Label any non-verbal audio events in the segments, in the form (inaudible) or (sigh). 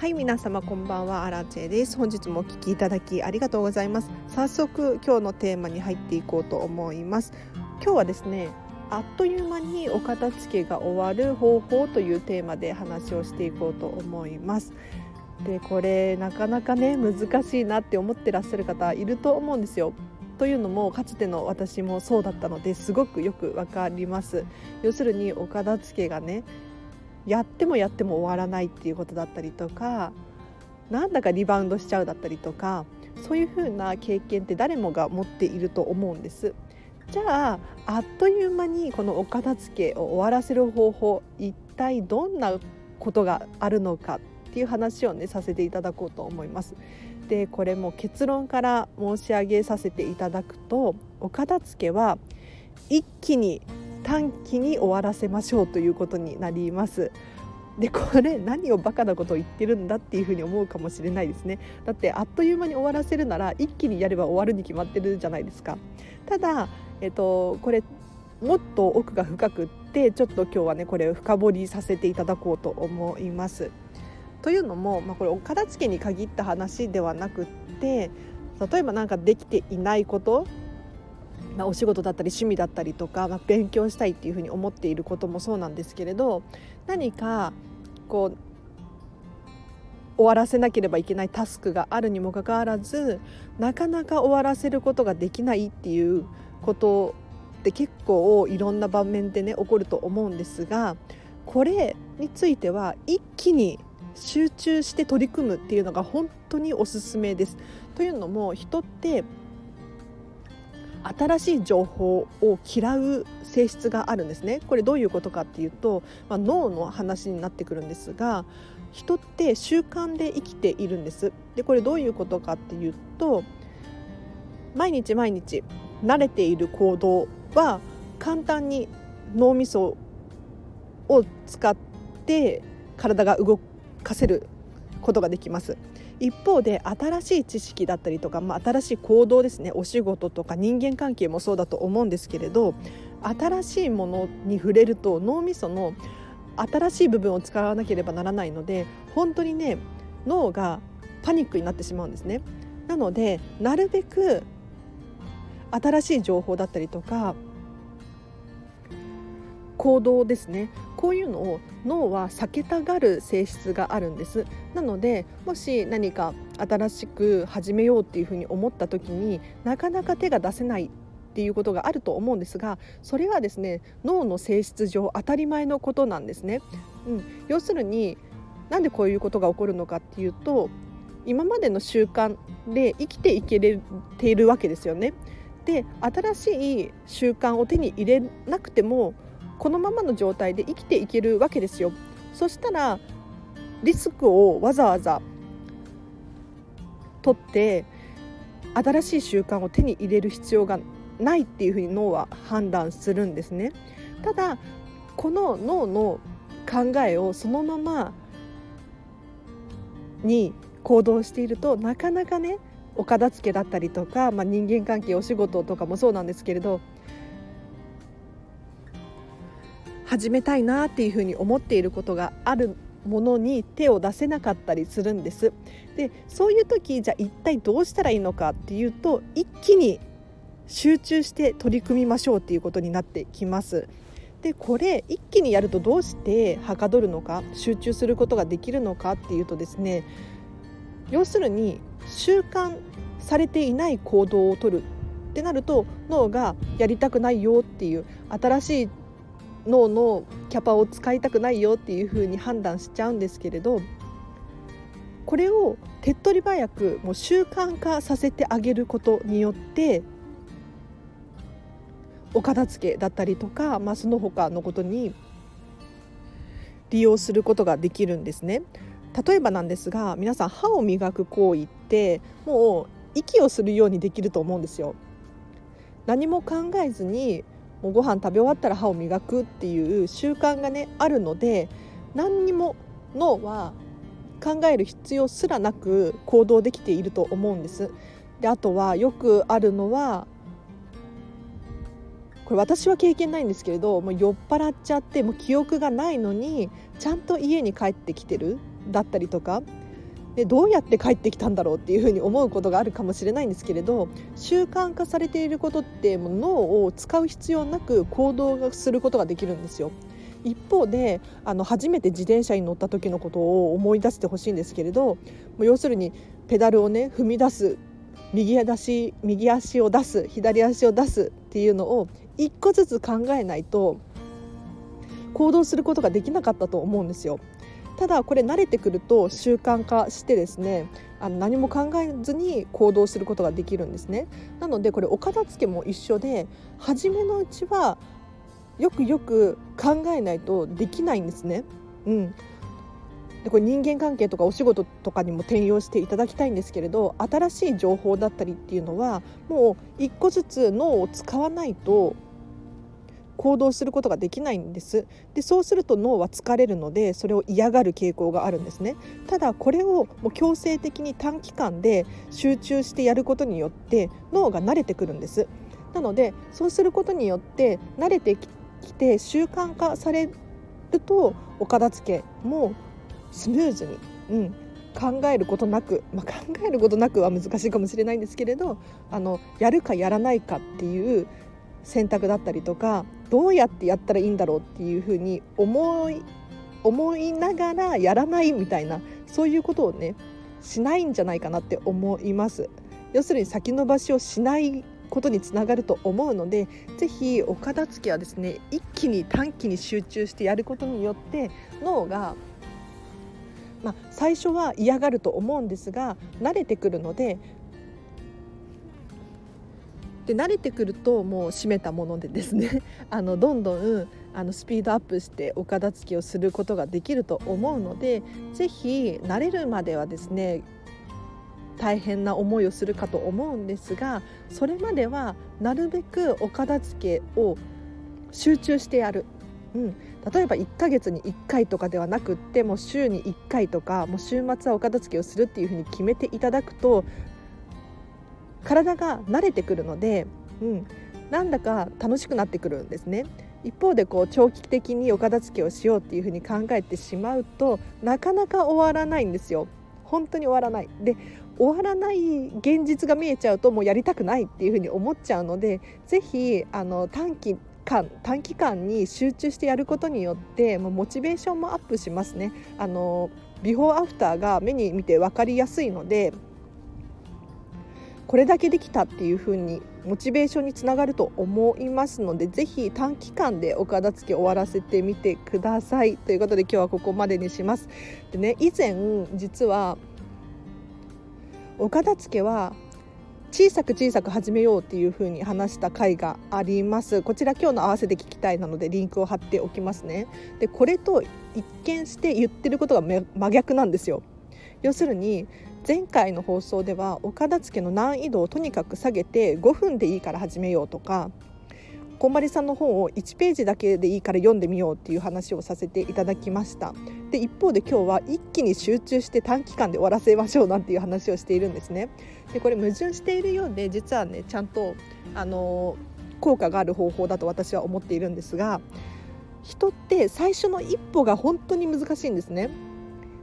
はい皆様こんばんは。アラチェです。本日もお聞きいただきありがとうございます。早速今日のテーマに入っていこうと思います。今日はですねあっという間にお片付けが終わる方法というテーマで話をしていこうと思います。でこれなかなかね難しいなって思ってらっしゃる方いると思うんですよ。というのもかつての私もそうだったのですごくよくわかります。要するにお片付けがねやってもやっても終わらないっていうことだったりとかなんだかリバウンドしちゃうだったりとかそういうふうな経験って誰もが持っていると思うんです。じゃああっという間にこのお片付けを終わらせる方法一体どんなことがあるのかっていう話をねさせていただこうと思います。でこれも結論から申し上げさせていただくとお片付けは一気に短期に終わらせましょうということになります。でこれ何をバカなことを言ってるんだっていうふうに思うかもしれないですね。だってあっという間に終わらせるなら一気にやれば終わるに決まってるじゃないですか。ただ、えっと、これもっと奥が深くってちょっと今日はねこれを深掘りさせていただこうと思います。というのも、まあ、これお片付けに限った話ではなくって例えば何かできていないことまあ、お仕事だったり趣味だったりとか、まあ、勉強したいっていうふうに思っていることもそうなんですけれど何かこう終わらせなければいけないタスクがあるにもかかわらずなかなか終わらせることができないっていうことって結構いろんな場面でね起こると思うんですがこれについては一気に集中して取り組むっていうのが本当におすすめです。というのも人って新しい情報を嫌う性質があるんですね。これどういうことかっていうと、まあ、脳の話になってくるんですが人って習慣で生きているんです。でこれどういうことかっていうと毎日毎日慣れている行動は簡単に脳みそを使って体が動かせることができます。一方で新しい知識だったりとか、まあ、新しい行動ですねお仕事とか人間関係もそうだと思うんですけれど新しいものに触れると脳みその新しい部分を使わなければならないので本当にね脳がパニックになってしまうんですね。なのでなるべく新しい情報だったりとか行動ですね。こういうのを脳は避けたがる性質があるんです。なのでもし何か新しく始めようっていうふうに思った時になかなか手が出せないっていうことがあると思うんですがそれはですね脳の性質上当たり前のことなんですね、うん、要するになんでこういうことが起こるのかっていうと今までの習慣で生きていけれているわけですよね。で新しい習慣を手に入れなくてもこのままの状態で生きていけるわけですよ。そしたらリスクをわざわざ取って新しい習慣を手に入れる必要がないっていうふうに脳は判断するんですね。ただこの脳の考えをそのままに行動しているとなかなかねお片付けだったりとか、まあ、人間関係お仕事とかもそうなんですけれど始めたいなっていうふうに思っていることがあるものに手を出せなかったりするんです。でそういう時じゃあ一体どうしたらいいのかっていうと一気に集中して取り組みましょうっていうことになってきます。でこれ一気にやるとどうしてはかどるのか集中することができるのかっていうとですね要するに習慣されていない行動をとるってなると脳がやりたくないよっていう新しい脳のキャパを使いたくないよっていうふうに判断しちゃうんですけれどこれを手っ取り早くもう習慣化させてあげることによってお片付けだったりとか、まあ、その他のことに利用することができるんですね。例えばなんですが皆さん歯を磨く行為ってもう息をするようにできると思うんですよ。何も考えずにもうご飯食べ終わったら歯を磨くっていう習慣がねあるので何にも脳は考える必要すらなく行動できていると思うんです。であとはよくあるのはこれ私は経験ないんですけれどもう酔っ払っちゃってもう記憶がないのにちゃんと家に帰ってきてるだったりとかでどうやって帰ってきたんだろうっていうふうに思うことがあるかもしれないんですけれど習慣化されていることってもう脳を使う必要なく行動することができるんですよ。一方であの初めて自転車に乗った時のことを思い出してほしいんですけれどもう要するにペダルをね踏み出す右足右足を出す左足を出すっていうのを一個ずつ考えないと行動することができなかったと思うんですよ。ただこれ慣れてくると習慣化してですねあの何も考えずに行動することができるんですねなのでこれお片付けも一緒で初めのうちはよくよく考えないとできないんですね。うん、でこれ人間関係とかお仕事とかにも転用していただきたいんですけれど新しい情報だったりっていうのはもう一個ずつ脳を使わないと行動することができないんです。でそうすると脳は疲れるのでそれを嫌がる傾向があるんですね。ただこれをもう強制的に短期間で集中してやることによって脳が慣れてくるんです。なのでそうすることによって慣れてきて習慣化されるとお片付けもスムーズに、うん、考えることなく、まあ、考えることなくは難しいかもしれないんですけれどあのやるかやらないかっていう選択だったりとかどうやってやったらいいんだろうっていうふうに思い思いながらやらないみたいなそういうことをねしないんじゃないかなって思います。要するに先延ばしをしないことにつながると思うのでぜひお片付けはですね一気に短期に集中してやることによって脳がまあ、最初は嫌がると思うんですが慣れてくるのでで慣れてくるともう閉めたものでですね (laughs) あのどんどんあのスピードアップしてお片付けをすることができると思うので是非慣れるまではですね大変な思いをするかと思うんですがそれまではなるべくお片付けを集中してやる、うん、例えば1ヶ月に1回とかではなくってもう週に1回とかもう週末はお片付けをするっていうふうに決めていただくと体が慣れてくるので、うん、なんだか楽しくなってくるんですね。一方でこう長期的にお片付けをしようっていうふうに考えてしまうとなかなか終わらないんですよ。本当に終わらないで終わらない現実が見えちゃうともうやりたくないっていうふうに思っちゃうのでぜひあの短期間短期間に集中してやることによってもうモチベーションもアップしますね。あのビフォーアフターが目に見て分かりやすいのでこれだけできたっていう風にモチベーションにつながると思いますのでぜひ短期間でお片付け終わらせてみてください。ということで今日はここまでにします。でね以前実はお片付けは小さく小さく始めようっていう風に話した回があります。こちら今日の合わせて聞きたいなのでリンクを貼っておきますね。でこれと一見して言ってることが真逆なんですよ。要するに前回の放送ではお片付けの難易度をとにかく下げて5分でいいから始めようとかこんまりさんの本を1ページだけでいいから読んでみようっていう話をさせていただきました。で一方で今日は一気に集中して短期間で終わらせましょうなんていう話をしているんですね。でこれ矛盾しているようで実はねちゃんとあの効果がある方法だと私は思っているんですが人って最初の一歩が本当に難しいんですね。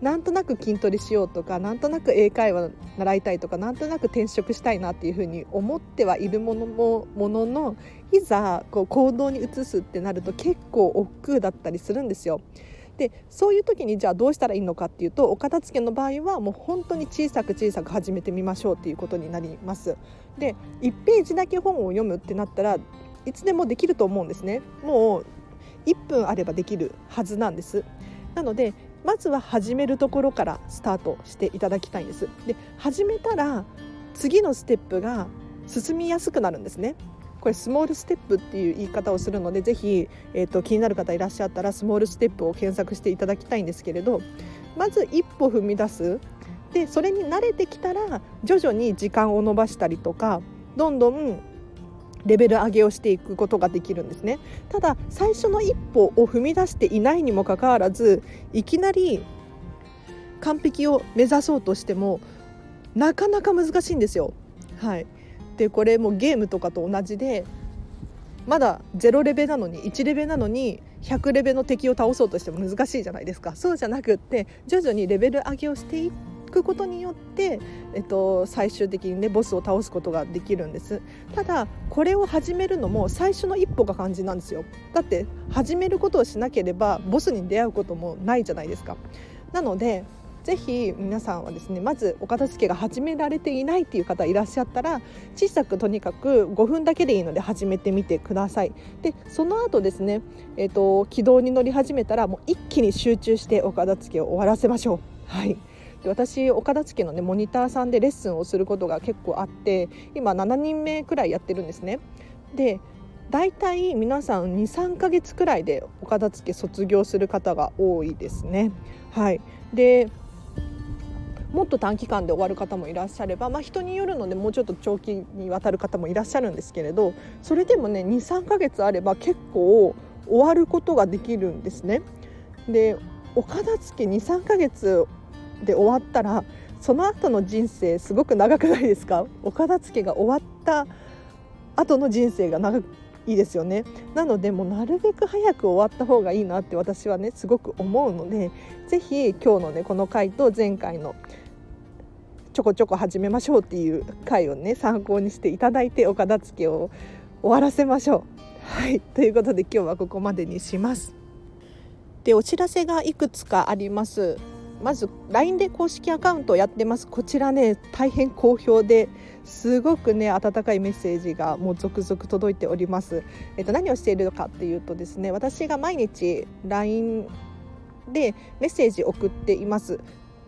なんとなく筋トレしようとかなんとなく英会話習いたいとかなんとなく転職したいなっていうふうに思ってはいるものももののいざこう行動に移すってなると結構億劫だったりするんですよ。でそういう時にじゃあどうしたらいいのかっていうとお片付けの場合はもう本当に小さく小さく始めてみましょうっていうことになります。で1ページだけ本を読むってなったらいつでもできると思うんですね。もう1分あればできるはずなんです。なのでまずは始めるところからスタートしていただきたいんです。で始めたら次のステップが進みやすくなるんですね。これスモールステップっていう言い方をするのでぜひ、えーと、気になる方いらっしゃったらスモールステップを検索していただきたいんですけれどまず一歩踏み出すでそれに慣れてきたら徐々に時間を延ばしたりとかどんどんレベル上げをしていくことができるんですね。ただ最初の一歩を踏み出していないにもかかわらずいきなり完璧を目指そうとしてもなかなか難しいんですよ。はい、でこれもゲームとかと同じでまだ0レベなのに1レベなのに100レベの敵を倒そうとしても難しいじゃないですか。そうじゃなくって徐々にレベル上げをしていくことによって、えっと、最終的にねボスを倒すことができるんです。ただこれを始めるのも最初の一歩が肝心なんですよ。だって始めることをしなければボスに出会うこともないじゃないですか。なのでぜひ皆さんはですねまずお片付けが始められていないっていう方いらっしゃったら小さくとにかく5分だけでいいので始めてみてください。でその後ですね、えーと、軌道に乗り始めたらもう一気に集中してお片付けを終わらせましょう。はい。私お片付のねモニターさんでレッスンをすることが結構あって今7人目くらいやってるんですね。で大体皆さん23ヶ月くらいでお片付卒業する方が多いですね。はい、でもっと短期間で終わる方もいらっしゃれば、まあ、人によるのでもうちょっと長期にわたる方もいらっしゃるんですけれどそれでもね23ヶ月あれば結構終わることができるんですね。でお片付23ヶ月で終わったらその後の人生すごく長くないですか？お片付けが終わった後の人生が長いいですよねなのでもうなるべく早く終わった方がいいなって私はねすごく思うので是非今日のねこの回と前回のちょこちょこ始めましょうっていう回をね参考にしていただいてお片付けを終わらせましょう。はいということで今日はここまでにします。でお知らせがいくつかあります。まず LINE で公式アカウントをやってますこちらね大変好評ですごくね温かいメッセージがもう続々届いております。えっと何をしているのかっていうとですね私が毎日 LINE でメッセージ送っています。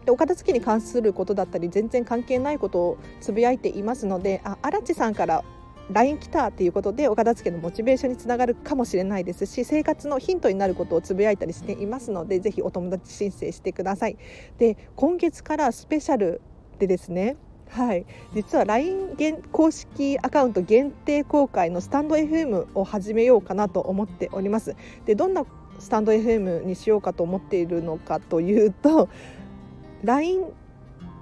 でお片付けに関することだったり全然関係ないことをつぶやいていますのであ荒地さんから LINE 来たっていうことでお片付けのモチベーションにつながるかもしれないですし生活のヒントになることをつぶやいたりしていますのでぜひお友達申請してください。で今月からスペシャルでですねはい、実は LINE 公式アカウント限定公開のスタンド FM を始めようかなと思っております。でどんなスタンド FM にしようかと思っているのかというと LINE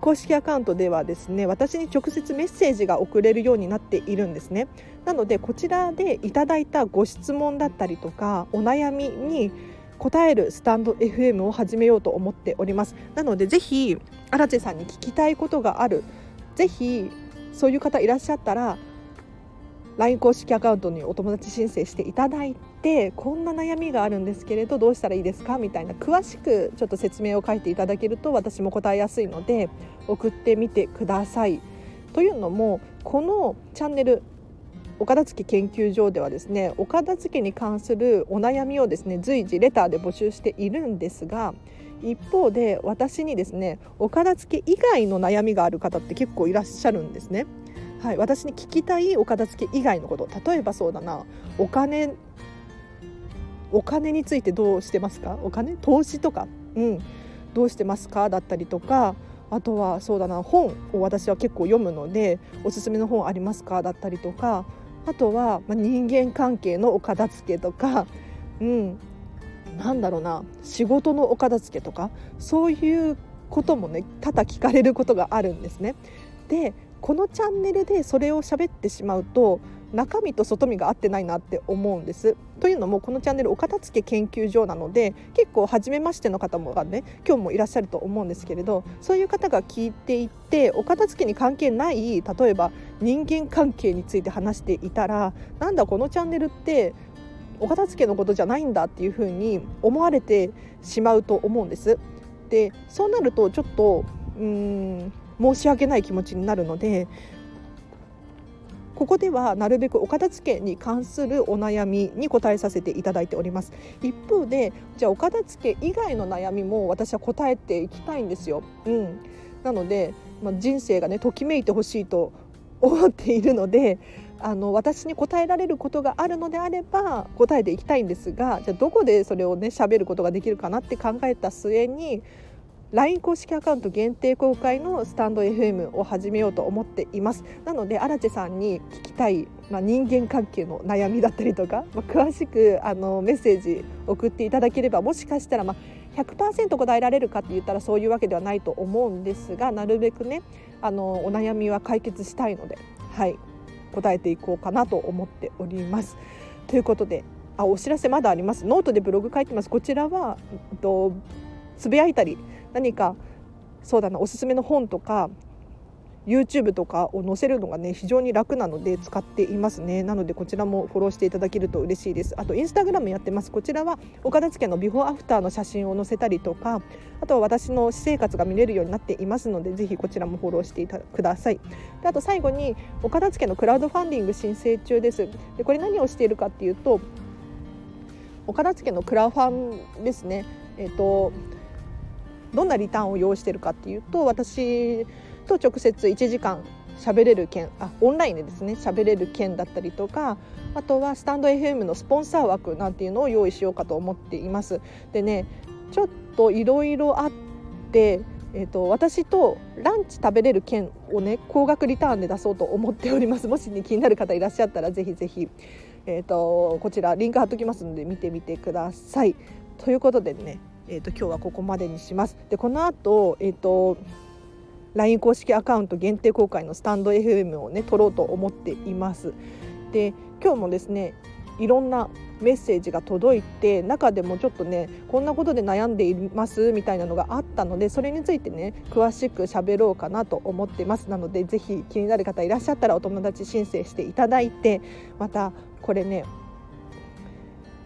公式アカウントではですね私に直接メッセージが送れるようになっているんですね。なのでこちらでいただいたご質問だったりとかお悩みに答えるスタンド FM を始めようと思っております。なのでぜひ荒地さんに聞きたいことがある。ぜひそういう方いらっしゃったら LINE 公式アカウントにお友達申請していただいてこんな悩みがあるんですけれどどうしたらいいですか？みたいな詳しくちょっと説明を書いていただけると私も答えやすいので送ってみてください。というのもこのチャンネルお片付け研究所ではですねお片付けに関するお悩みをですね随時レターで募集しているんですが一方で私にですねお片付け以外の悩みがある方って結構いらっしゃるんですね。はい、私に聞きたいお片付け以外のこと例えばそうだなお金お金についてどうしてますか？お金？投資とか、うん、どうしてますか？だったりとか。あとはそうだな。本を私は結構読むのでおすすめの本ありますか？だったりとか。あとは、まあ人間関係のお片付けとか、うん、なんだろうな。仕事のお片付けとか。そういうこともね多々聞かれることがあるんですね。でこのチャンネルでそれを喋ってしまうと中身と外身が合ってないなって思うんです。というのもこのチャンネルお片付け研究所なので結構初めましての方もがね今日もいらっしゃると思うんですけれどそういう方が聞いていてお片付けに関係ない例えば人間関係について話していたらなんだこのチャンネルってお片付けのことじゃないんだっていうふうに思われてしまうと思うんです。でそうなるとちょっとうーん申し訳ない気持ちになるのでここではなるべくお片付けに関するお悩みに答えさせていただいております。一方でじゃあお片付け以外の悩みも私は答えていきたいんですよ、うん、なので、まあ、人生がねときめいてほしいと思っているのであの私に答えられることがあるのであれば答えていきたいんですがじゃあどこでそれをね喋ることができるかなって考えた末に LINE 公式アカウント限定公開のスタンド FM を始めようと思っています。なので荒地さんに聞きたい、まあ、人間関係の悩みだったりとか、まあ、詳しくあのメッセージ送っていただければもしかしたら、まあ、100%答えられるかって言ったらそういうわけではないと思うんですがなるべくねあのお悩みは解決したいので、はい、答えていこうかなと思っております。ということであお知らせまだあります。ノートでブログ書いてます。こちらはとつぶやいたり何かそうだなおすすめの本とか YouTube とかを載せるのがね非常に楽なので使っていますね。なのでこちらもフォローしていただけると嬉しいです。あとインスタグラムやってます。こちらはお片付のビフォーアフターの写真を載せたりとかあとは私の私生活が見れるようになっていますのでぜひこちらもフォローしてください。であと最後にお片付のクラウドファンディング申請中です。でこれ何をしているかっていうとお片付のクラファンですね。えっ、ー、とどんなリターンを用意してるかっていうと私と直接1時間喋れる件あオンラインでですね喋れる件だったりとかあとはスタンド FM のスポンサー枠なんていうのを用意しようかと思っています。でねちょっといろいろあってえーと、私とランチ食べれる券をね高額リターンで出そうと思っておりますもし、ね、気になる方いらっしゃったらぜひぜひ、えーと、こちらリンク貼っときますので見てみてください。ということでね、えーと、今日はここまでにします。でこの後、えー、と LINE 公式アカウント限定公開のスタンド FM をね撮ろうと思っています。で今日もですねいろんなメッセージが届いて中でもちょっとねこんなことで悩んでいますみたいなのがあったのでそれについてね詳しく喋ろうかなと思ってますなのでぜひ気になる方いらっしゃったらお友達申請していただいてまたこれね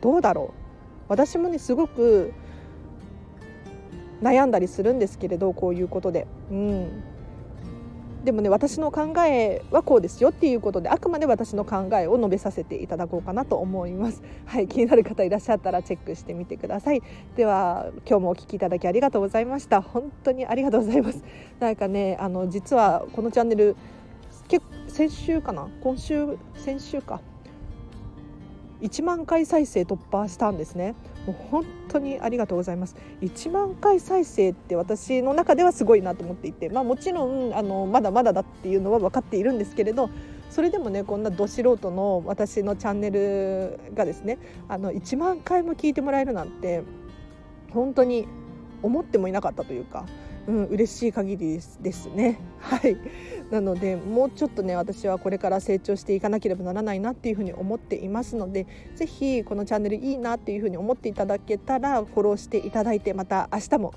どうだろう私もねすごく悩んだりするんですけれどこういうことで。うん。でもね私の考えはこうですよっていうことであくまで私の考えを述べさせていただこうかなと思います。(laughs) はい気になる方いらっしゃったらチェックしてみてください。では今日もお聞きいただきありがとうございました。本当にありがとうございます。(laughs) なんかねあの実はこのチャンネル結先週かな？今週先週か。1万回再生突破したんですね。もう本当にありがとうございます。1万回再生って私の中ではすごいなと思っていて、まあ、もちろんあのまだまだだっていうのは分かっているんですけれどそれでもねこんなど素人の私のチャンネルがですねあの1万回も聞いてもらえるなんて本当に思ってもいなかったというか、うん、嬉しい限りですですね。(laughs) はい。なのでもうちょっとね私はこれから成長していかなければならないなっていうふうに思っていますので是非このチャンネルいいなっていうふうに思っていただけたらフォローしていただいてまた明日も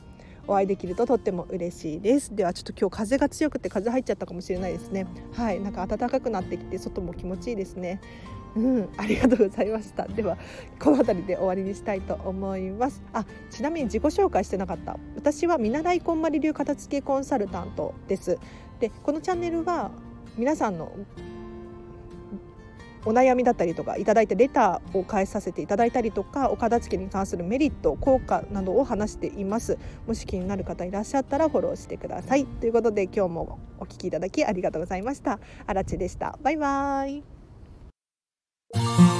お会いできるととっても嬉しいです。ではちょっと今日風が強くて風入っちゃったかもしれないですね。はい。なんか暖かくなってきて外も気持ちいいですね。うん、ありがとうございました。ではこの辺りで終わりにしたいと思います。あちなみに自己紹介してなかった。私は見習いこんまり流片付けコンサルタントです。でこのチャンネルは皆さんのお悩みだったりとかいただいたレターを返させていただいたりとかお片付けに関するメリット効果などを話しています。もし気になる方いらっしゃったらフォローしてください。ということで今日もお聞きいただきありがとうございました。あらちでした。バイバイ。Thank (laughs) you.